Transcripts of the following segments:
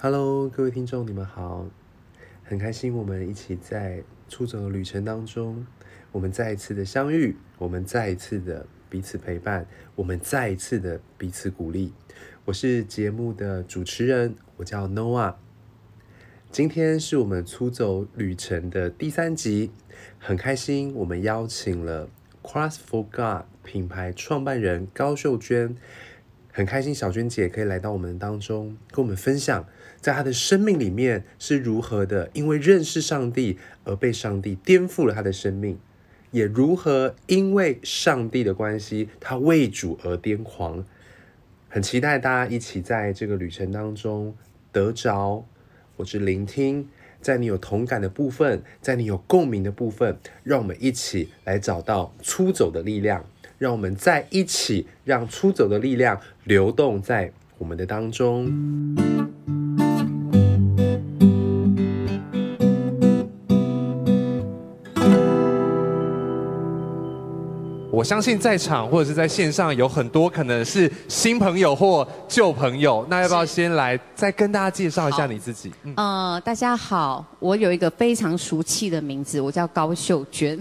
Hello，各位听众，你们好，很开心我们一起在出走的旅程当中，我们再一次的相遇，我们再一次的彼此陪伴，我们再一次的彼此鼓励。我是节目的主持人，我叫 Noah。今天是我们出走旅程的第三集，很开心我们邀请了 Cross for God 品牌创办人高秀娟。很开心，小娟姐可以来到我们当中，跟我们分享，在她的生命里面是如何的，因为认识上帝而被上帝颠覆了她的生命，也如何因为上帝的关系，她为主而癫狂。很期待大家一起在这个旅程当中得着，或是聆听，在你有同感的部分，在你有共鸣的部分，让我们一起来找到出走的力量。让我们在一起，让出走的力量流动在我们的当中。我相信在场或者是在线上有很多可能是新朋友或旧朋友，那要不要先来再跟大家介绍一下你自己？嗯、呃，大家好，我有一个非常俗气的名字，我叫高秀娟。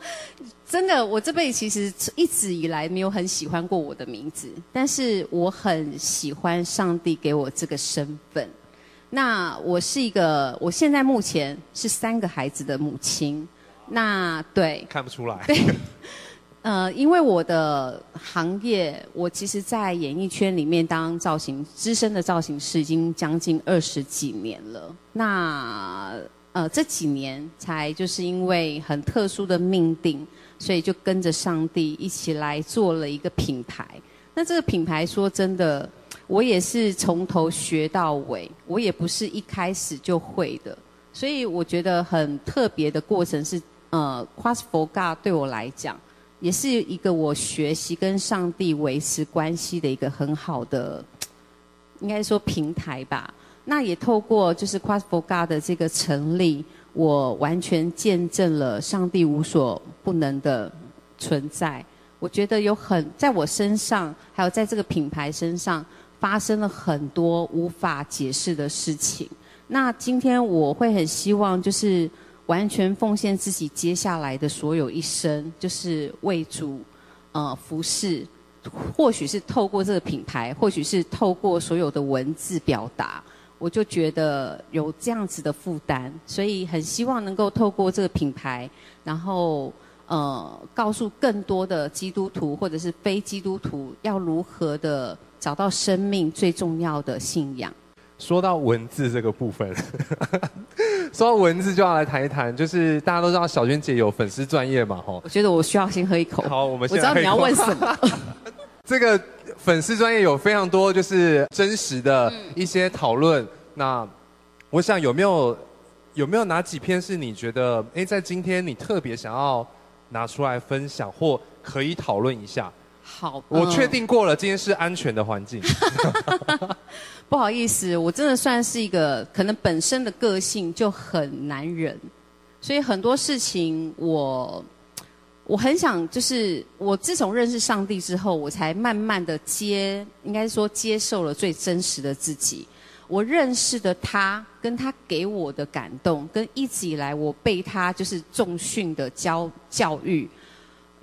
真的，我这辈子其实一直以来没有很喜欢过我的名字，但是我很喜欢上帝给我这个身份。那我是一个，我现在目前是三个孩子的母亲。那对，看不出来。对，呃，因为我的行业，我其实，在演艺圈里面当造型资深的造型师，已经将近二十几年了。那呃，这几年才就是因为很特殊的命定。所以就跟着上帝一起来做了一个品牌。那这个品牌说真的，我也是从头学到尾，我也不是一开始就会的。所以我觉得很特别的过程是，呃，Cross for God 对我来讲，也是一个我学习跟上帝维持关系的一个很好的，应该说平台吧。那也透过就是 Cross for God 的这个成立。我完全见证了上帝无所不能的存在。我觉得有很在我身上，还有在这个品牌身上，发生了很多无法解释的事情。那今天我会很希望，就是完全奉献自己接下来的所有一生，就是为主呃服侍。或许是透过这个品牌，或许是透过所有的文字表达。我就觉得有这样子的负担，所以很希望能够透过这个品牌，然后呃，告诉更多的基督徒或者是非基督徒，要如何的找到生命最重要的信仰。说到文字这个部分，说到文字就要来谈一谈，就是大家都知道小娟姐有粉丝专业嘛，吼。我觉得我需要先喝一口。好，我们先我知道你要问什么。这个。粉丝专业有非常多就是真实的一些讨论，嗯、那我想有没有有没有哪几篇是你觉得哎，在今天你特别想要拿出来分享或可以讨论一下？好，我确定过了，今天是安全的环境。不好意思，我真的算是一个可能本身的个性就很难忍，所以很多事情我。我很想，就是我自从认识上帝之后，我才慢慢的接，应该说接受了最真实的自己。我认识的他，跟他给我的感动，跟一直以来我被他就是重训的教教育，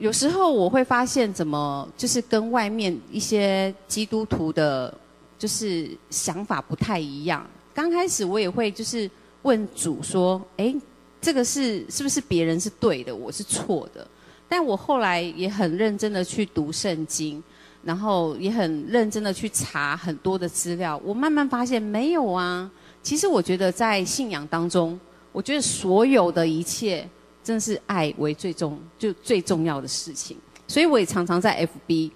有时候我会发现，怎么就是跟外面一些基督徒的，就是想法不太一样。刚开始我也会就是问主说：“哎，这个是是不是别人是对的，我是错的？”但我后来也很认真的去读圣经，然后也很认真的去查很多的资料。我慢慢发现没有啊。其实我觉得在信仰当中，我觉得所有的一切真是爱为最重，就最重要的事情。所以我也常常在 FB，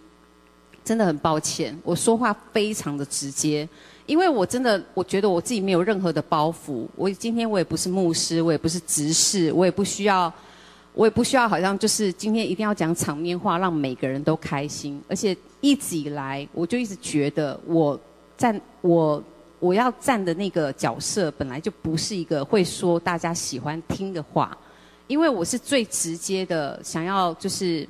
真的很抱歉，我说话非常的直接，因为我真的我觉得我自己没有任何的包袱。我今天我也不是牧师，我也不是执事，我也不需要。我也不需要，好像就是今天一定要讲场面话，让每个人都开心。而且一直以来，我就一直觉得我站我我要站的那个角色，本来就不是一个会说大家喜欢听的话，因为我是最直接的，想要就是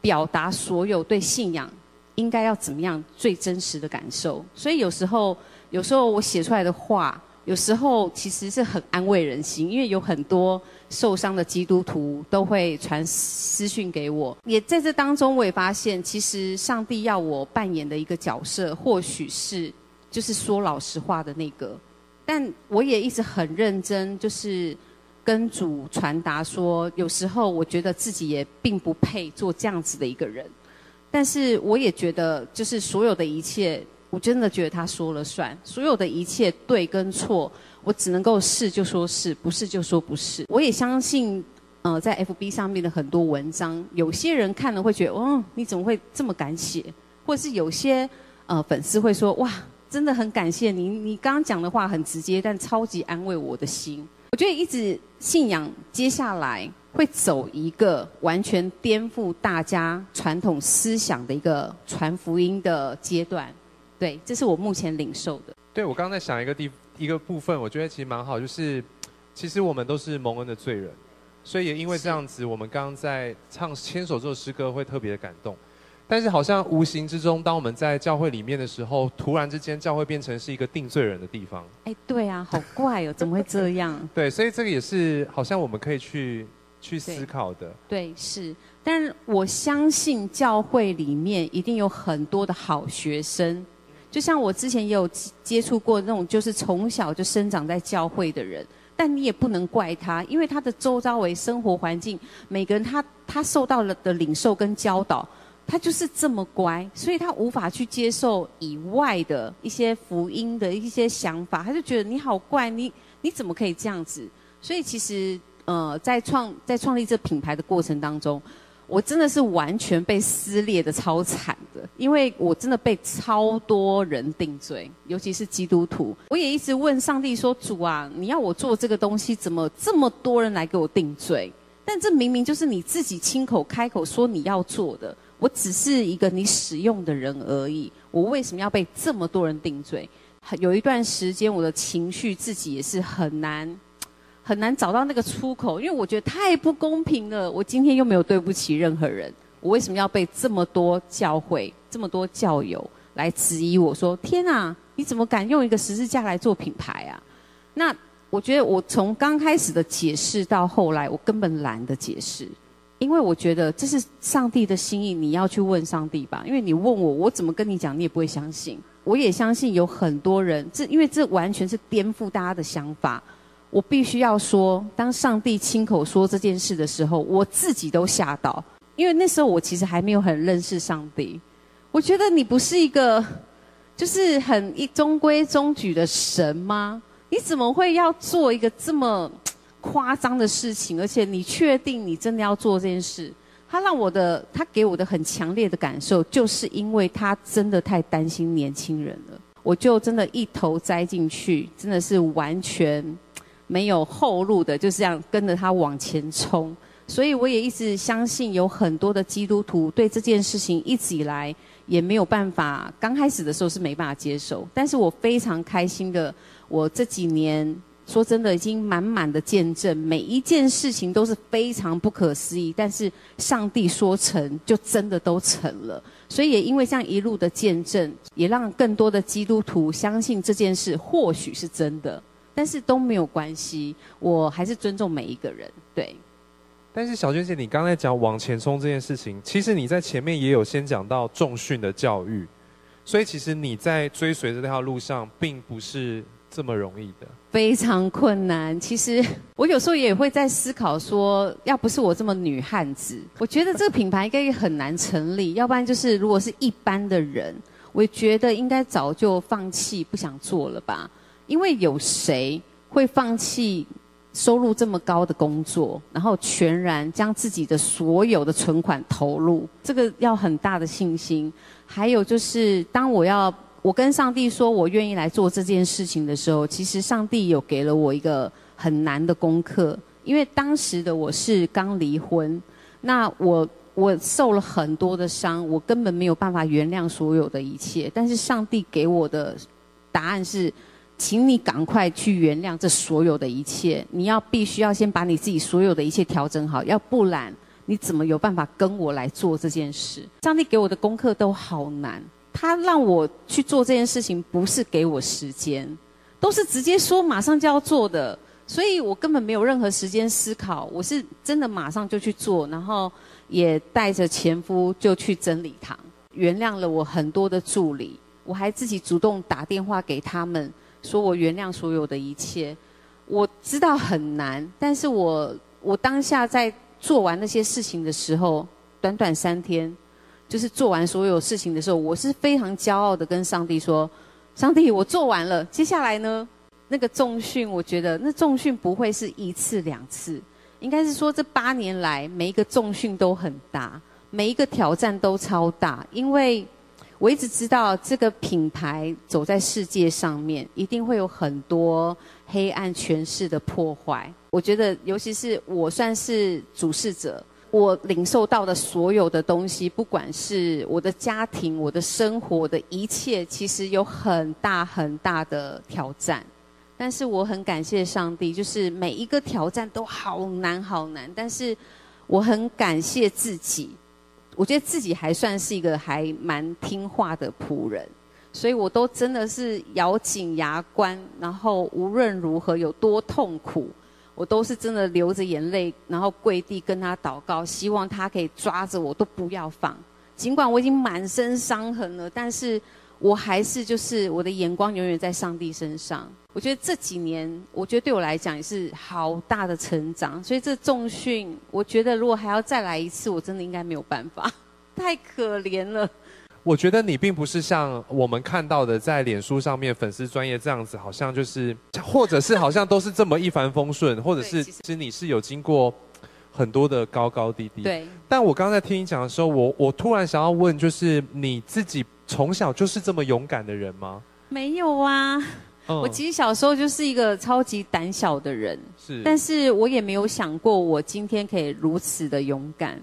表达所有对信仰应该要怎么样最真实的感受。所以有时候，有时候我写出来的话，有时候其实是很安慰人心，因为有很多受伤的基督徒都会传私讯给我。也在这当中，我也发现，其实上帝要我扮演的一个角色，或许是就是说老实话的那个。但我也一直很认真，就是跟主传达说，有时候我觉得自己也并不配做这样子的一个人。但是我也觉得，就是所有的一切，我真的觉得他说了算。所有的一切对跟错，我只能够是就说是，不是就说不是。我也相信，呃，在 FB 上面的很多文章，有些人看了会觉得，哦，你怎么会这么敢写？或是有些呃粉丝会说，哇。真的很感谢你，你刚刚讲的话很直接，但超级安慰我的心。我觉得一直信仰接下来会走一个完全颠覆大家传统思想的一个传福音的阶段。对，这是我目前领受的。对，我刚在想一个地一个部分，我觉得其实蛮好，就是其实我们都是蒙恩的罪人，所以也因为这样子，我们刚刚在唱牵手这首诗歌会特别的感动。但是好像无形之中，当我们在教会里面的时候，突然之间教会变成是一个定罪人的地方。哎，对啊，好怪哦，怎么会这样？对，所以这个也是好像我们可以去去思考的。对，对，是。但我相信教会里面一定有很多的好学生，就像我之前也有接触过那种，就是从小就生长在教会的人。但你也不能怪他，因为他的周遭为生活环境，每个人他他受到了的领受跟教导。他就是这么乖，所以他无法去接受以外的一些福音的一些想法，他就觉得你好怪，你你怎么可以这样子？所以其实呃，在创在创立这品牌的过程当中，我真的是完全被撕裂的超惨的，因为我真的被超多人定罪，尤其是基督徒。我也一直问上帝说：“主啊，你要我做这个东西，怎么这么多人来给我定罪？但这明明就是你自己亲口开口说你要做的。”我只是一个你使用的人而已，我为什么要被这么多人定罪？有一段时间，我的情绪自己也是很难，很难找到那个出口，因为我觉得太不公平了。我今天又没有对不起任何人，我为什么要被这么多教会、这么多教友来质疑我说：“天啊，你怎么敢用一个十字架来做品牌啊？”那我觉得，我从刚开始的解释到后来，我根本懒得解释。因为我觉得这是上帝的心意，你要去问上帝吧。因为你问我，我怎么跟你讲，你也不会相信。我也相信有很多人，这因为这完全是颠覆大家的想法。我必须要说，当上帝亲口说这件事的时候，我自己都吓到。因为那时候我其实还没有很认识上帝。我觉得你不是一个，就是很一 中规中矩的神吗？你怎么会要做一个这么？夸张的事情，而且你确定你真的要做这件事？他让我的，他给我的很强烈的感受，就是因为他真的太担心年轻人了。我就真的一头栽进去，真的是完全没有后路的，就是这样跟着他往前冲。所以我也一直相信，有很多的基督徒对这件事情一直以来也没有办法。刚开始的时候是没办法接受，但是我非常开心的，我这几年。说真的，已经满满的见证，每一件事情都是非常不可思议。但是上帝说成就真的都成了，所以也因为这样一路的见证，也让更多的基督徒相信这件事或许是真的。但是都没有关系，我还是尊重每一个人。对。但是小娟姐，你刚才讲往前冲这件事情，其实你在前面也有先讲到重训的教育，所以其实你在追随着这条路上，并不是。这么容易的，非常困难。其实我有时候也会在思考说，要不是我这么女汉子，我觉得这个品牌应该也很难成立。要不然就是如果是一般的人，我觉得应该早就放弃不想做了吧。因为有谁会放弃收入这么高的工作，然后全然将自己的所有的存款投入？这个要很大的信心。还有就是，当我要。我跟上帝说，我愿意来做这件事情的时候，其实上帝有给了我一个很难的功课，因为当时的我是刚离婚，那我我受了很多的伤，我根本没有办法原谅所有的一切。但是上帝给我的答案是，请你赶快去原谅这所有的一切，你要必须要先把你自己所有的一切调整好，要不然。你怎么有办法跟我来做这件事？上帝给我的功课都好难，他让我去做这件事情，不是给我时间，都是直接说马上就要做的，所以我根本没有任何时间思考，我是真的马上就去做，然后也带着前夫就去真理堂，原谅了我很多的助理，我还自己主动打电话给他们，说我原谅所有的一切。我知道很难，但是我我当下在。做完那些事情的时候，短短三天，就是做完所有事情的时候，我是非常骄傲的跟上帝说：“上帝，我做完了，接下来呢？那个重训，我觉得那重训不会是一次两次，应该是说这八年来每一个重训都很大，每一个挑战都超大，因为我一直知道这个品牌走在世界上面，一定会有很多黑暗权势的破坏。”我觉得，尤其是我算是主事者，我领受到的所有的东西，不管是我的家庭、我的生活、的一切，其实有很大很大的挑战。但是我很感谢上帝，就是每一个挑战都好难好难。但是我很感谢自己，我觉得自己还算是一个还蛮听话的仆人，所以我都真的是咬紧牙关，然后无论如何有多痛苦。我都是真的流着眼泪，然后跪地跟他祷告，希望他可以抓着我，都不要放。尽管我已经满身伤痕了，但是我还是就是我的眼光永远在上帝身上。我觉得这几年，我觉得对我来讲也是好大的成长。所以这重训，我觉得如果还要再来一次，我真的应该没有办法，太可怜了。我觉得你并不是像我们看到的，在脸书上面粉丝专业这样子，好像就是，或者是好像都是这么一帆风顺，或者是其实你是有经过很多的高高低低。对。但我刚刚在听你讲的时候，我我突然想要问，就是你自己从小就是这么勇敢的人吗？没有啊，嗯、我其实小时候就是一个超级胆小的人，是，但是我也没有想过我今天可以如此的勇敢。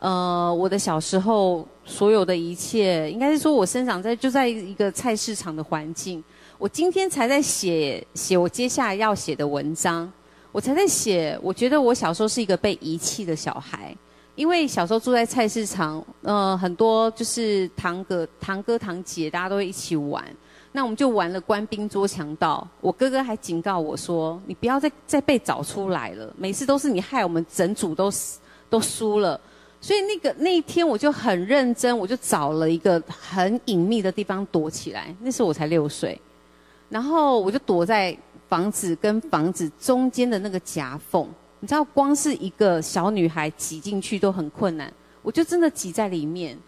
呃，我的小时候所有的一切，应该是说我生长在就在一个菜市场的环境。我今天才在写写我接下来要写的文章，我才在写。我觉得我小时候是一个被遗弃的小孩，因为小时候住在菜市场，呃，很多就是堂哥、堂哥、堂姐，大家都会一起玩。那我们就玩了官兵捉强盗。我哥哥还警告我说：“你不要再再被找出来了，每次都是你害我们整组都都输了。”所以那个那一天我就很认真，我就找了一个很隐秘的地方躲起来。那时候我才六岁，然后我就躲在房子跟房子中间的那个夹缝。你知道，光是一个小女孩挤进去都很困难，我就真的挤在里面。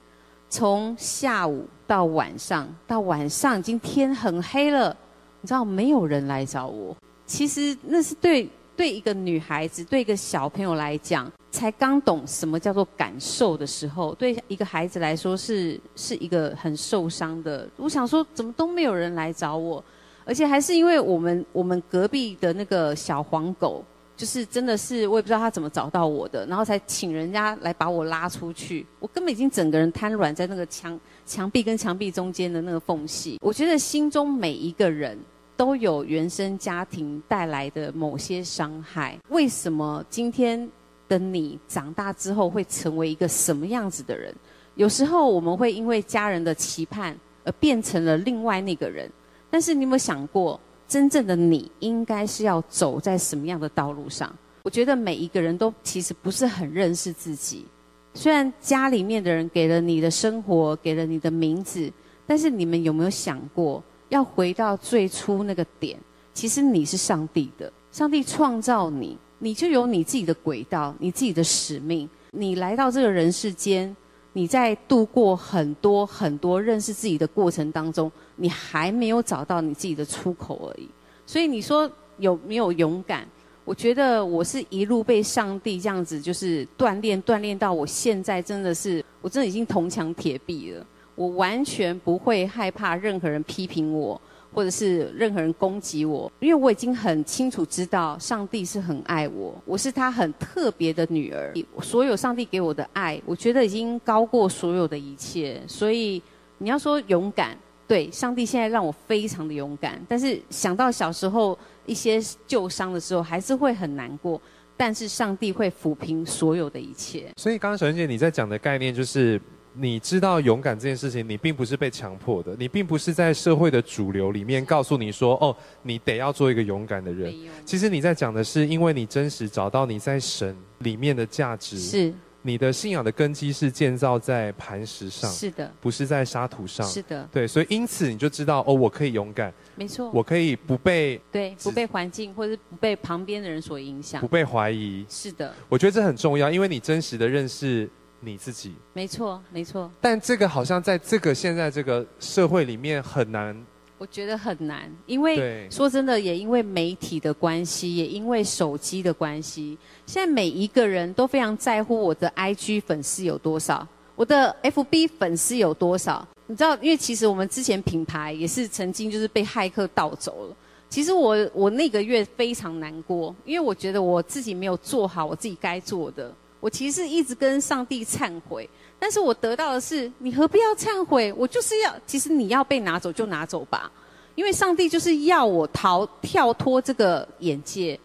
从下午到晚上，到晚上已经天很黑了，你知道没有人来找我。其实那是对对一个女孩子，对一个小朋友来讲。才刚懂什么叫做感受的时候，对一个孩子来说是是一个很受伤的。我想说，怎么都没有人来找我，而且还是因为我们我们隔壁的那个小黄狗，就是真的是我也不知道他怎么找到我的，然后才请人家来把我拉出去。我根本已经整个人瘫软在那个墙墙壁跟墙壁中间的那个缝隙。我觉得心中每一个人都有原生家庭带来的某些伤害。为什么今天？的你长大之后会成为一个什么样子的人？有时候我们会因为家人的期盼而变成了另外那个人。但是你有没有想过，真正的你应该是要走在什么样的道路上？我觉得每一个人都其实不是很认识自己。虽然家里面的人给了你的生活，给了你的名字，但是你们有没有想过，要回到最初那个点？其实你是上帝的，上帝创造你。你就有你自己的轨道，你自己的使命。你来到这个人世间，你在度过很多很多认识自己的过程当中，你还没有找到你自己的出口而已。所以你说有没有勇敢？我觉得我是一路被上帝这样子就是锻炼锻炼到我现在真的是，我真的已经铜墙铁壁了。我完全不会害怕任何人批评我。或者是任何人攻击我，因为我已经很清楚知道上帝是很爱我，我是他很特别的女儿。所有上帝给我的爱，我觉得已经高过所有的一切。所以你要说勇敢，对，上帝现在让我非常的勇敢。但是想到小时候一些旧伤的时候，还是会很难过。但是上帝会抚平所有的一切。所以刚刚小娟姐你在讲的概念就是。你知道勇敢这件事情，你并不是被强迫的，你并不是在社会的主流里面告诉你说，哦，你得要做一个勇敢的人。其实你在讲的是，因为你真实找到你在神里面的价值，是。你的信仰的根基是建造在磐石上，是的，不是在沙土上，是的，对，所以因此你就知道，哦，我可以勇敢，没错，我可以不被对，不被环境或者不被旁边的人所影响，不被怀疑，是的，我觉得这很重要，因为你真实的认识。你自己没错，没错。但这个好像在这个现在这个社会里面很难。我觉得很难，因为说真的，也因为媒体的关系，也因为手机的关系，现在每一个人都非常在乎我的 IG 粉丝有多少，我的 FB 粉丝有多少。你知道，因为其实我们之前品牌也是曾经就是被骇客盗走了。其实我我那个月非常难过，因为我觉得我自己没有做好我自己该做的。我其实一直跟上帝忏悔，但是我得到的是，你何必要忏悔？我就是要，其实你要被拿走就拿走吧，因为上帝就是要我逃跳脱这个眼界。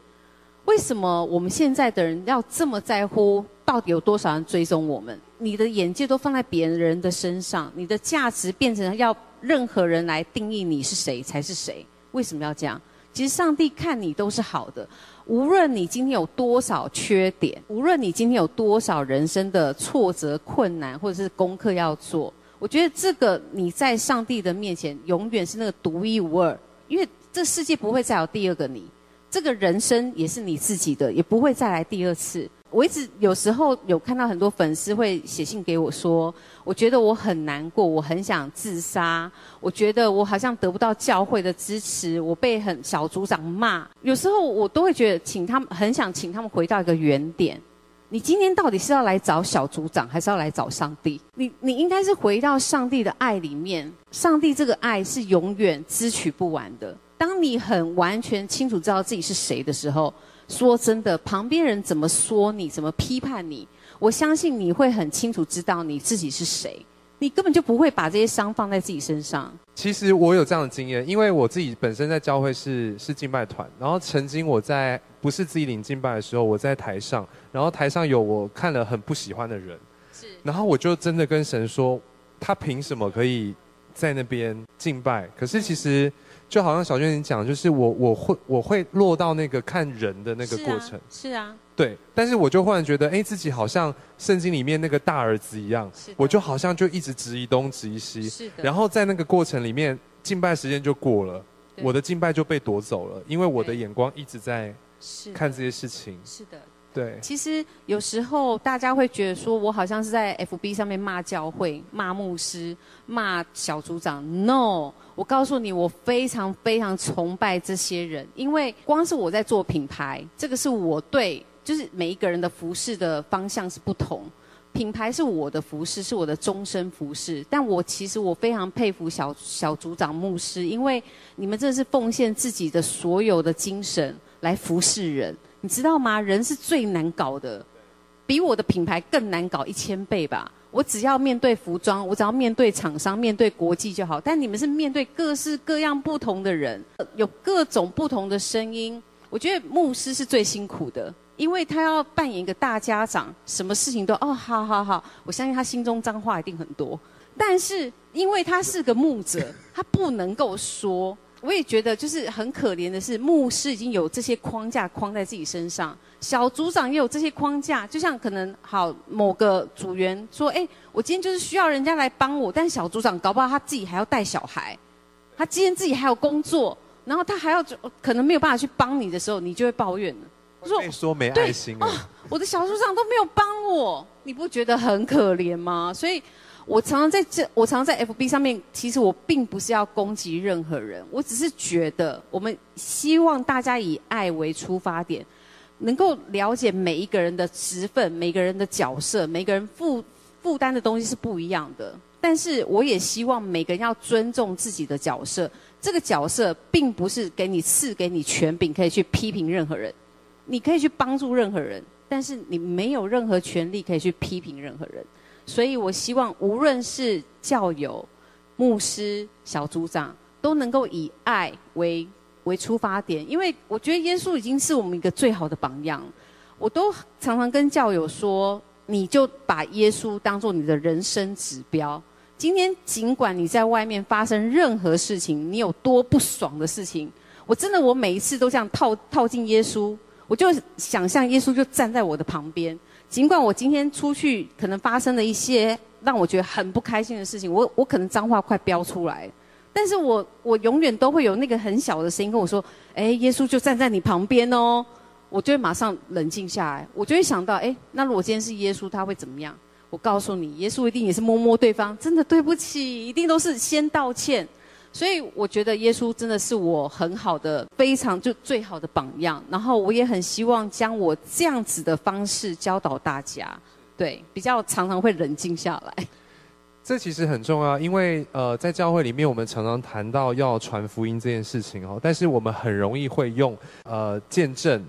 为什么我们现在的人要这么在乎？到底有多少人追踪我们？你的眼界都放在别人的身上，你的价值变成要任何人来定义你是谁才是谁？为什么要这样？其实上帝看你都是好的。无论你今天有多少缺点，无论你今天有多少人生的挫折、困难，或者是功课要做，我觉得这个你在上帝的面前永远是那个独一无二，因为这世界不会再有第二个你，这个人生也是你自己的，也不会再来第二次。我一直有时候有看到很多粉丝会写信给我说，我觉得我很难过，我很想自杀，我觉得我好像得不到教会的支持，我被很小组长骂。有时候我都会觉得，请他们很想请他们回到一个原点。你今天到底是要来找小组长，还是要来找上帝？你你应该是回到上帝的爱里面，上帝这个爱是永远支取不完的。当你很完全清楚知道自己是谁的时候。说真的，旁边人怎么说你，怎么批判你，我相信你会很清楚知道你自己是谁，你根本就不会把这些伤放在自己身上。其实我有这样的经验，因为我自己本身在教会是是敬拜团，然后曾经我在不是自己领敬拜的时候，我在台上，然后台上有我看了很不喜欢的人，是，然后我就真的跟神说，他凭什么可以在那边敬拜？可是其实。就好像小娟你讲，就是我我会我会落到那个看人的那个过程，是啊，是啊，对。但是我就忽然觉得，哎，自己好像圣经里面那个大儿子一样，我就好像就一直质疑东质疑西，是的。然后在那个过程里面，敬拜时间就过了，我的敬拜就被夺走了，因为我的眼光一直在看这些事情，是的。对，其实有时候大家会觉得说，我好像是在 FB 上面骂教会、骂牧师、骂小组长。No，我告诉你，我非常非常崇拜这些人，因为光是我在做品牌，这个是我对，就是每一个人的服侍的方向是不同。品牌是我的服侍，是我的终身服侍。但我其实我非常佩服小小组长、牧师，因为你们真的是奉献自己的所有的精神来服侍人。你知道吗？人是最难搞的，比我的品牌更难搞一千倍吧。我只要面对服装，我只要面对厂商，面对国际就好。但你们是面对各式各样不同的人，有各种不同的声音。我觉得牧师是最辛苦的，因为他要扮演一个大家长，什么事情都哦，好好好。我相信他心中脏话一定很多，但是因为他是个牧者，他不能够说。我也觉得，就是很可怜的是，牧师已经有这些框架框在自己身上，小组长也有这些框架。就像可能好某个组员说：“哎，我今天就是需要人家来帮我。”但小组长搞不好他自己还要带小孩，他今天自己还有工作，然后他还要可能没有办法去帮你的时候，你就会抱怨了。我说：“说没爱心啊、哦！我的小组长都没有帮我，你不觉得很可怜吗？”所以。我常常在这，我常常在 FB 上面，其实我并不是要攻击任何人，我只是觉得，我们希望大家以爱为出发点，能够了解每一个人的职分、每个人的角色、每个人负负担的东西是不一样的。但是，我也希望每个人要尊重自己的角色。这个角色并不是给你赐给你权柄，可以去批评任何人，你可以去帮助任何人，但是你没有任何权利可以去批评任何人。所以我希望，无论是教友、牧师、小组长，都能够以爱为为出发点，因为我觉得耶稣已经是我们一个最好的榜样。我都常常跟教友说，你就把耶稣当做你的人生指标。今天尽管你在外面发生任何事情，你有多不爽的事情，我真的我每一次都这样套套进耶稣，我就想象耶稣就站在我的旁边。尽管我今天出去可能发生了一些让我觉得很不开心的事情，我我可能脏话快飙出来，但是我我永远都会有那个很小的声音跟我说：“哎，耶稣就站在你旁边哦。”我就会马上冷静下来，我就会想到，哎，那如果今天是耶稣，他会怎么样？我告诉你，耶稣一定也是摸摸对方，真的对不起，一定都是先道歉。所以我觉得耶稣真的是我很好的、非常就最好的榜样。然后我也很希望将我这样子的方式教导大家，对，比较常常会冷静下来。这其实很重要，因为呃，在教会里面，我们常常谈到要传福音这件事情哦，但是我们很容易会用呃见证。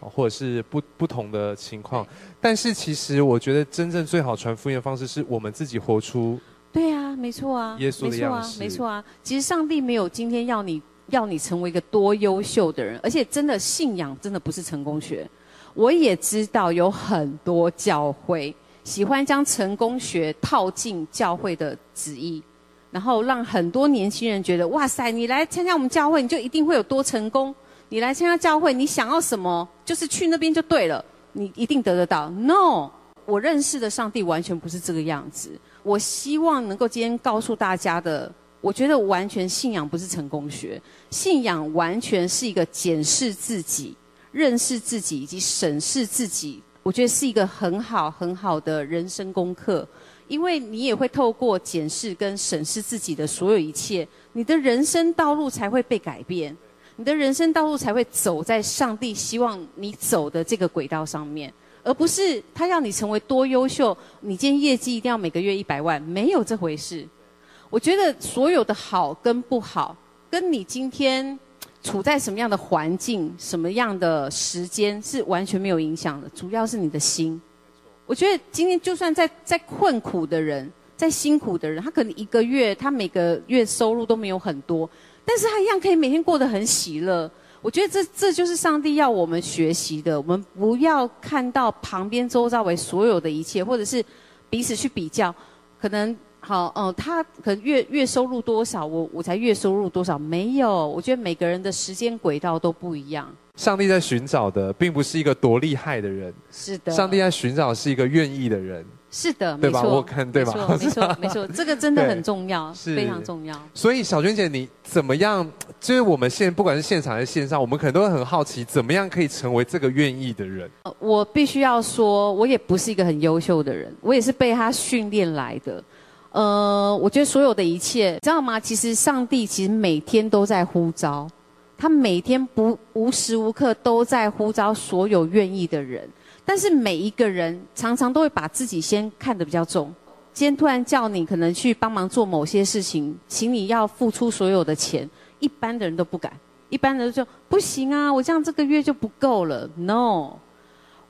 或者是不不同的情况，但是其实我觉得真正最好传福音的方式是我们自己活出。对啊，没错啊，耶稣的样式，没错啊，没错啊。其实上帝没有今天要你要你成为一个多优秀的人，而且真的信仰真的不是成功学。我也知道有很多教会喜欢将成功学套进教会的旨意，然后让很多年轻人觉得哇塞，你来参加我们教会，你就一定会有多成功。你来参加教会，你想要什么，就是去那边就对了，你一定得得到。No，我认识的上帝完全不是这个样子。我希望能够今天告诉大家的，我觉得完全信仰不是成功学，信仰完全是一个检视自己、认识自己以及审视自己。我觉得是一个很好很好的人生功课，因为你也会透过检视跟审视自己的所有一切，你的人生道路才会被改变。你的人生道路才会走在上帝希望你走的这个轨道上面，而不是他要你成为多优秀。你今天业绩一定要每个月一百万，没有这回事。我觉得所有的好跟不好，跟你今天处在什么样的环境、什么样的时间是完全没有影响的。主要是你的心。我觉得今天就算在在困苦的人、在辛苦的人，他可能一个月他每个月收入都没有很多。但是他一样可以每天过得很喜乐。我觉得这这就是上帝要我们学习的。我们不要看到旁边周遭为所有的一切，或者是彼此去比较。可能好，嗯，他可能月月收入多少，我我才月收入多少？没有。我觉得每个人的时间轨道都不一样。上帝在寻找的，并不是一个多厉害的人。是的。上帝在寻找是一个愿意的人。是的，对吧？没错，我看对吧？没错，没错，这个真的很重要，是非常重要。所以小娟姐，你怎么样？就是我们现不管是现场还是线上，我们可能都会很好奇，怎么样可以成为这个愿意的人？我必须要说，我也不是一个很优秀的人，我也是被他训练来的。呃，我觉得所有的一切，知道吗？其实上帝其实每天都在呼召，他每天不无时无刻都在呼召所有愿意的人。但是每一个人常常都会把自己先看得比较重。今天突然叫你可能去帮忙做某些事情，请你要付出所有的钱，一般的人都不敢。一般的人就说不行啊，我这样这个月就不够了。No，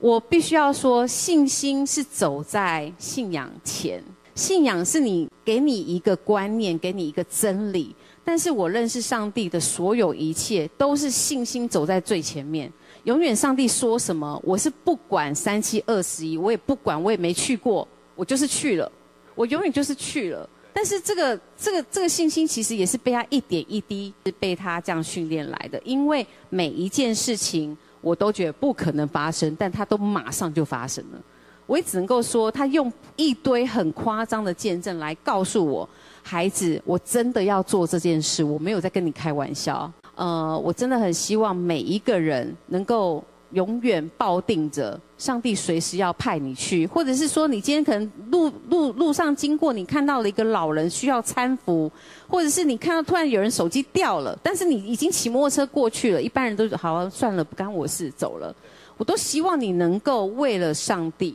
我必须要说，信心是走在信仰前，信仰是你给你一个观念，给你一个真理。但是我认识上帝的所有一切，都是信心走在最前面。永远，上帝说什么，我是不管三七二十一，我也不管，我也没去过，我就是去了，我永远就是去了。但是这个这个这个信心，其实也是被他一点一滴是被他这样训练来的。因为每一件事情，我都觉得不可能发生，但他都马上就发生了。我也只能够说，他用一堆很夸张的见证来告诉我，孩子，我真的要做这件事，我没有在跟你开玩笑。呃，我真的很希望每一个人能够永远抱定着上帝随时要派你去，或者是说你今天可能路路路上经过，你看到了一个老人需要搀扶，或者是你看到突然有人手机掉了，但是你已经骑摩托车过去了，一般人都好啊，算了，不干我事，走了。我都希望你能够为了上帝，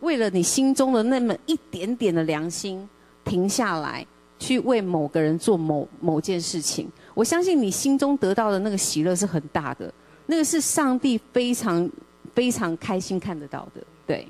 为了你心中的那么一点点的良心，停下来，去为某个人做某某件事情。我相信你心中得到的那个喜乐是很大的，那个是上帝非常非常开心看得到的，对。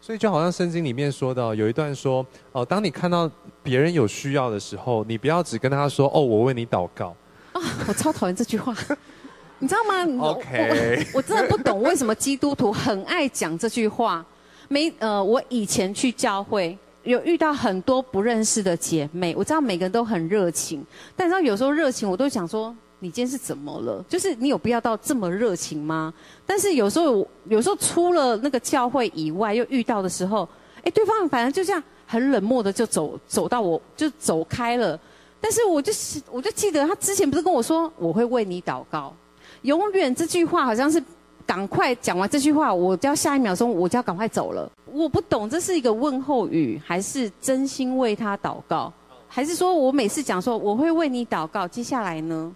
所以就好像圣经里面说的，有一段说，哦，当你看到别人有需要的时候，你不要只跟他说，哦，我为你祷告。啊，我超讨厌这句话。你知道吗？OK，我，我真的不懂为什么基督徒很爱讲这句话。没呃，我以前去教会有遇到很多不认识的姐妹，我知道每个人都很热情，但是有时候热情我都想说，你今天是怎么了？就是你有必要到这么热情吗？但是有时候有时候出了那个教会以外又遇到的时候，哎，对方反正就这样很冷漠的就走走到我就走开了。但是我就是我就记得他之前不是跟我说我会为你祷告，永远这句话好像是。赶快讲完这句话，我就要下一秒钟我就要赶快走了。我不懂这是一个问候语，还是真心为他祷告，还是说我每次讲说我会为你祷告，接下来呢？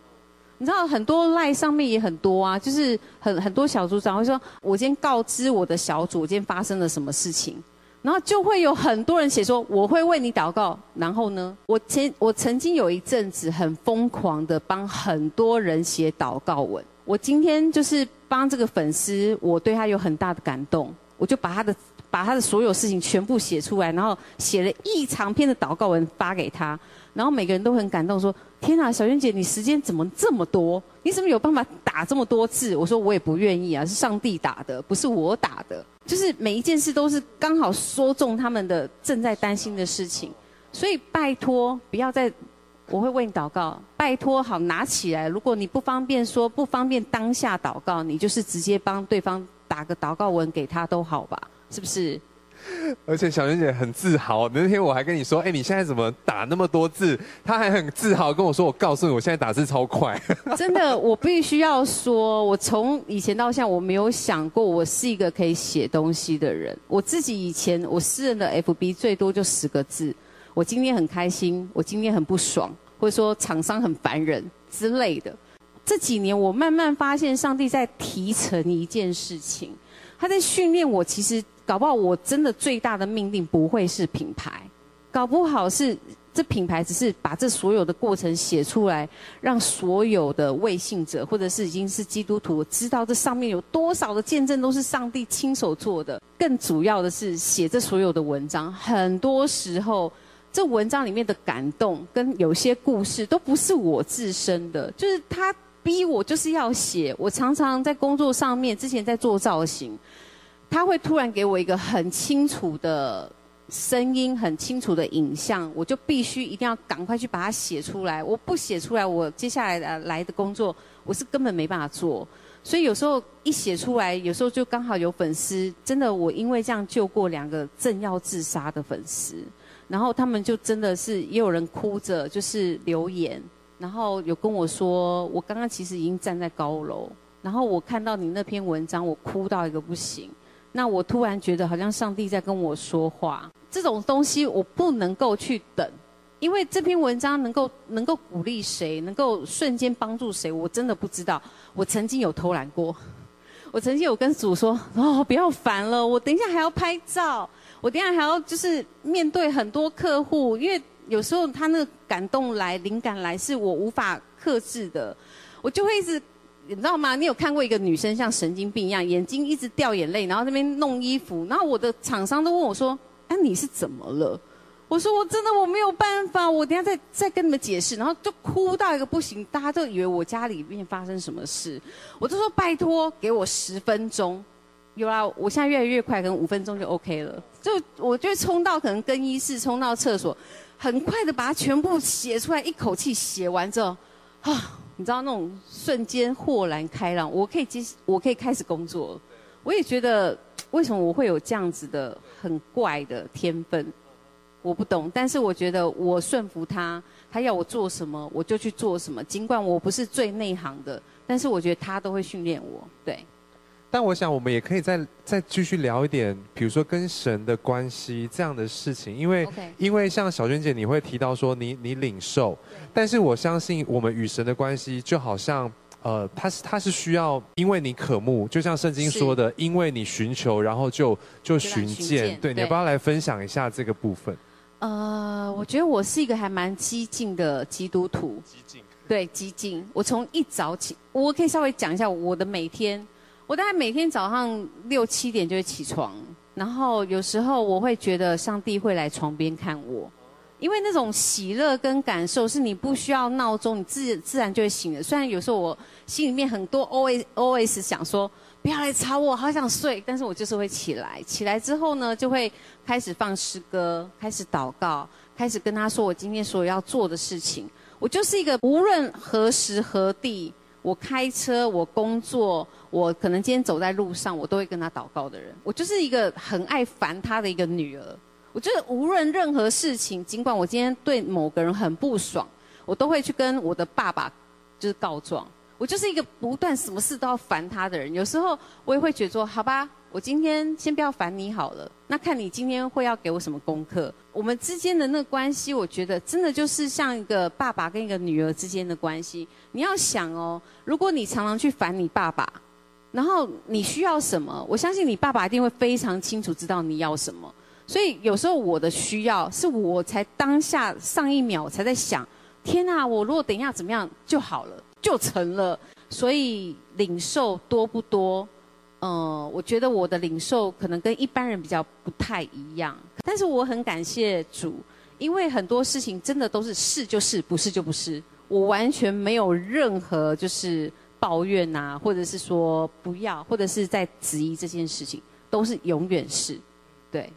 你知道很多赖上面也很多啊，就是很很多小组长会说，我今天告知我的小组今天发生了什么事情，然后就会有很多人写说我会为你祷告，然后呢，我前我曾经有一阵子很疯狂的帮很多人写祷告文。我今天就是帮这个粉丝，我对他有很大的感动，我就把他的把他的所有事情全部写出来，然后写了一长篇的祷告文发给他，然后每个人都很感动，说：“天哪，小娟姐，你时间怎么这么多？你怎么有办法打这么多字？”我说：“我也不愿意啊，是上帝打的，不是我打的，就是每一件事都是刚好说中他们的正在担心的事情，所以拜托不要再。”我会为你祷告，拜托好拿起来。如果你不方便说，不方便当下祷告，你就是直接帮对方打个祷告文给他都好吧？是不是？而且小娟姐很自豪，那天我还跟你说，哎，你现在怎么打那么多字？她还很自豪跟我说，我告诉你，我现在打字超快。真的，我必须要说，我从以前到现在，我没有想过我是一个可以写东西的人。我自己以前我私人的 FB 最多就十个字。我今天很开心，我今天很不爽，或者说厂商很烦人之类的。这几年我慢慢发现，上帝在提成一件事情，他在训练我。其实搞不好，我真的最大的命令不会是品牌，搞不好是这品牌只是把这所有的过程写出来，让所有的未信者或者是已经是基督徒知道这上面有多少的见证都是上帝亲手做的。更主要的是写这所有的文章，很多时候。这文章里面的感动跟有些故事都不是我自身的，就是他逼我就是要写。我常常在工作上面，之前在做造型，他会突然给我一个很清楚的声音、很清楚的影像，我就必须一定要赶快去把它写出来。我不写出来，我接下来的来的工作我是根本没办法做。所以有时候一写出来，有时候就刚好有粉丝，真的我因为这样救过两个正要自杀的粉丝。然后他们就真的是也有人哭着，就是留言，然后有跟我说，我刚刚其实已经站在高楼，然后我看到你那篇文章，我哭到一个不行。那我突然觉得好像上帝在跟我说话，这种东西我不能够去等，因为这篇文章能够能够鼓励谁，能够瞬间帮助谁，我真的不知道。我曾经有偷懒过，我曾经有跟主说，哦，不要烦了，我等一下还要拍照。我等下还要就是面对很多客户，因为有时候他那个感动来、灵感来，是我无法克制的，我就会一直，你知道吗？你有看过一个女生像神经病一样，眼睛一直掉眼泪，然后那边弄衣服，然后我的厂商都问我说：“哎，你是怎么了？”我说：“我真的我没有办法，我等下再再跟你们解释。”然后就哭到一个不行，大家都以为我家里面发生什么事，我就说：“拜托，给我十分钟。”有啦，我现在越来越快，可能五分钟就 OK 了。就我就冲到可能更衣室，冲到厕所，很快的把它全部写出来，一口气写完之后，啊，你知道那种瞬间豁然开朗，我可以接，我可以开始工作。我也觉得为什么我会有这样子的很怪的天分，我不懂。但是我觉得我顺服他，他要我做什么，我就去做什么。尽管我不是最内行的，但是我觉得他都会训练我，对。但我想，我们也可以再再继续聊一点，比如说跟神的关系这样的事情，因为 Okay. 因为像小娟姐，你会提到说你你领受，但是我相信我们与神的关系就好像，呃，他是他是需要，因为你渴慕，就像圣经说的，因为你寻求，然后就就寻见，对，对你要不要来分享一下这个部分？呃，我觉得我是一个还蛮激进的基督徒，激进，对，激进。我从一早起，我可以稍微讲一下我的每天。我大概每天早上六七点就会起床，然后有时候我会觉得上帝会来床边看我，因为那种喜乐跟感受是你不需要闹钟，你自自然就会醒的。虽然有时候我心里面很多 OS OS 想说不要来吵我，好想睡，但是我就是会起来。起来之后呢，就会开始放诗歌，开始祷告，开始跟他说我今天所有要做的事情。我就是一个无论何时何地，我开车，我工作，我可能今天走在路上，我都会跟他祷告的人。我就是一个很爱烦他的一个女儿。我觉得无论任何事情，尽管我今天对某个人很不爽，我都会去跟我的爸爸就是告状。我就是一个不断什么事都要烦他的人。有时候我也会觉得说，好吧，我今天先不要烦你好了。那看你今天会要给我什么功课？我们之间的那个关系，我觉得真的就是像一个爸爸跟一个女儿之间的关系。你要想哦，如果你常常去烦你爸爸，然后你需要什么，我相信你爸爸一定会非常清楚知道你要什么。所以有时候我的需要是我才当下上一秒才在想，天哪，我如果等一下怎么样就好了，就成了。所以领受多不多？嗯、我觉得我的领受可能跟一般人比较不太一样。但是我很感谢主，因为很多事情真的都是是就是，不是就不是。我完全没有任何就是抱怨呐、啊，或者是说不要，或者是在质疑这件事情，都是永远是，对。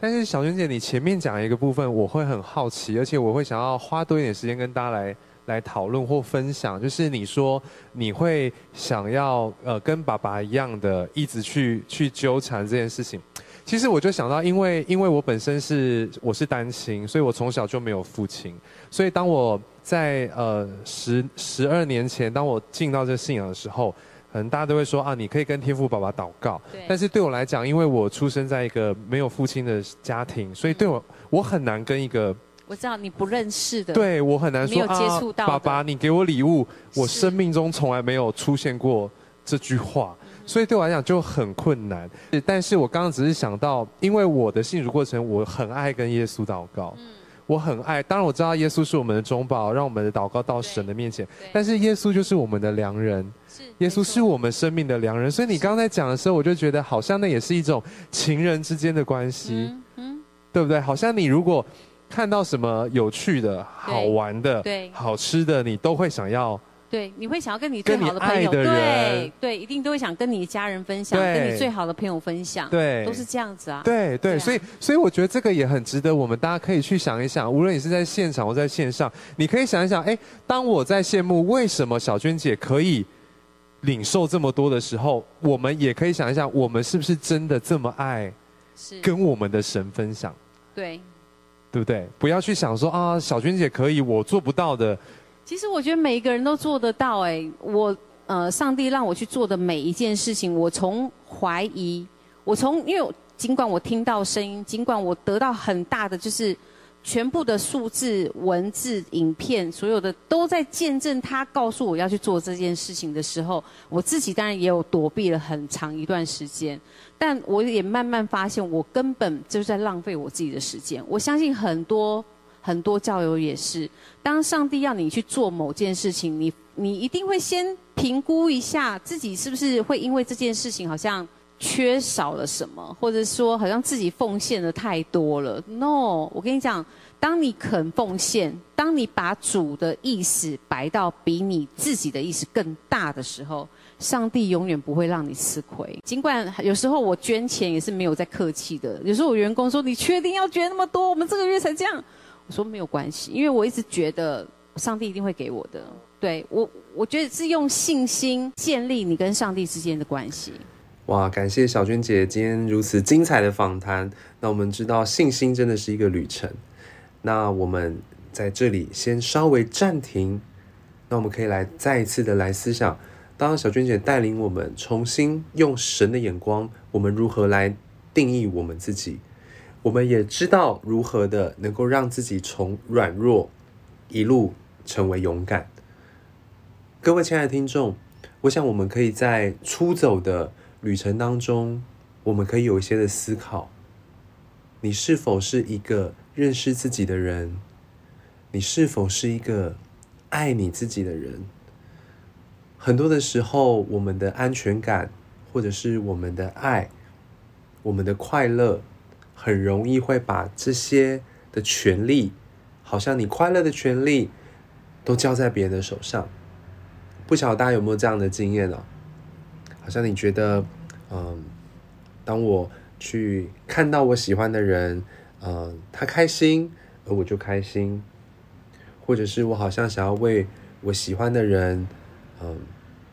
但是小娟姐，你前面讲一个部分，我会很好奇，而且我会想要花多一点时间跟大家来来讨论或分享。就是你说你会想要呃跟爸爸一样的，一直去去纠缠这件事情。其实我就想到，因为因为我本身是我是单亲，所以我从小就没有父亲。所以当我在呃十十二年前，当我进到这个信仰的时候。可能大家都会说啊，你可以跟天父爸爸祷告。但是对我来讲，因为我出生在一个没有父亲的家庭，所以对我我很难跟一个我知道你不认识的，对我很难说没有接触到、啊、爸爸，你给我礼物，我生命中从来没有出现过这句话，所以对我来讲就很困难。但是我刚刚只是想到，因为我的信主过程，我很爱跟耶稣祷告。嗯我很爱，当然我知道耶稣是我们的中保，让我们的祷告到神的面前。但是耶稣就是我们的良人，是耶稣是我们生命的良人。所以你刚才讲的时候，我就觉得好像那也是一种情人之间的关系，嗯，嗯，对不对？好像你如果看到什么有趣的、好玩的、好吃的，你都会想要。对，你会想要跟你最好的朋友，对对，一定都会想跟你的家人分享，跟你最好的朋友分享，对，都是这样子啊。对对，所以所以我觉得这个也很值得我们大家可以去想一想，无论你是在现场或在线上，你可以想一想，哎，当我在羡慕为什么小娟姐可以领受这么多的时候，我们也可以想一想，我们是不是真的这么爱，跟我们的神分享？对，对不对？不要去想说啊，小娟姐可以，我做不到的。其实我觉得每一个人都做得到哎，我呃，上帝让我去做的每一件事情，我从怀疑，我从因为尽管我听到声音，尽管我得到很大的就是全部的数字、文字、影片，所有的都在见证他告诉我要去做这件事情的时候，我自己当然也有躲避了很长一段时间，但我也慢慢发现，我根本就是在浪费我自己的时间。我相信很多。很多教友也是，当上帝要你去做某件事情，你你一定会先评估一下自己是不是会因为这件事情好像缺少了什么，或者说好像自己奉献的太多了。No，我跟你讲，当你肯奉献，当你把主的意思摆到比你自己的意思更大的时候，上帝永远不会让你吃亏。尽管有时候我捐钱也是没有在客气的，有时候我员工说：“你确定要捐那么多？我们这个月才这样。”我说没有关系，因为我一直觉得上帝一定会给我的。对，我，我觉得是用信心建立你跟上帝之间的关系。哇，感谢小娟姐今天如此精彩的访谈。那我们知道信心真的是一个旅程。那我们在这里先稍微暂停。那我们可以来再一次的来思想，当小娟姐带领我们重新用神的眼光，我们如何来定义我们自己？我们也知道如何的能够让自己从软弱一路成为勇敢。各位亲爱的听众，我想我们可以在出走的旅程当中，我们可以有一些的思考：你是否是一个认识自己的人？你是否是一个爱你自己的人？很多的时候，我们的安全感，或者是我们的爱，我们的快乐。很容易会把这些的权利，好像你快乐的权利都交在别人的手上。不晓得大家有没有这样的经验呢？好像你觉得，嗯，当我去看到我喜欢的人，嗯，他开心，而我就开心，或者是我好像想要为我喜欢的人，嗯，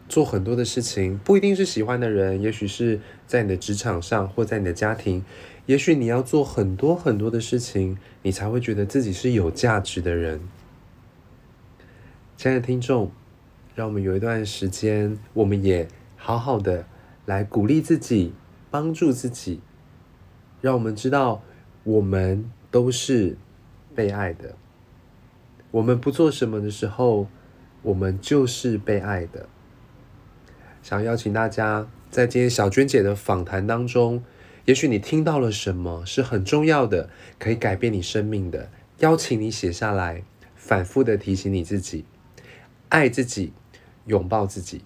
做很多的事情，不一定是喜欢的人，也许是在你的职场上，或在你的家庭，也许你要做很多很多的事情，你才会觉得自己是有价值的人。亲爱的听众。让我们有一段时间，我们也好好的来鼓励自己，帮助自己。让我们知道，我们都是被爱的。我们不做什么的时候，我们就是被爱的。想邀请大家，在今天小娟姐的访谈当中，也许你听到了什么是很重要的，可以改变你生命的，邀请你写下来，反复的提醒你自己，爱自己。拥抱自己，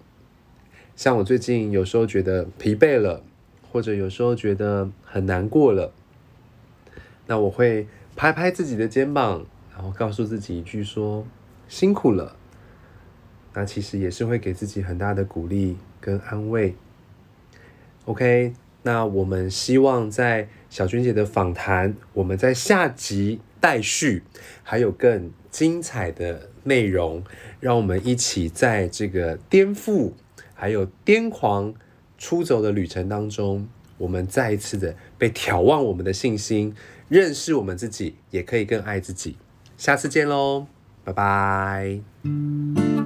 像我最近有时候觉得疲惫了，或者有时候觉得很难过了，那我会拍拍自己的肩膀，然后告诉自己一句说：“辛苦了。”那其实也是会给自己很大的鼓励跟安慰。OK，那我们希望在小娟姐的访谈，我们在下集待续，还有更精彩的内容。让我们一起在这个颠覆还有癫狂出走的旅程当中，我们再一次的被眺望我们的信心，认识我们自己，也可以更爱自己。下次见喽，拜拜。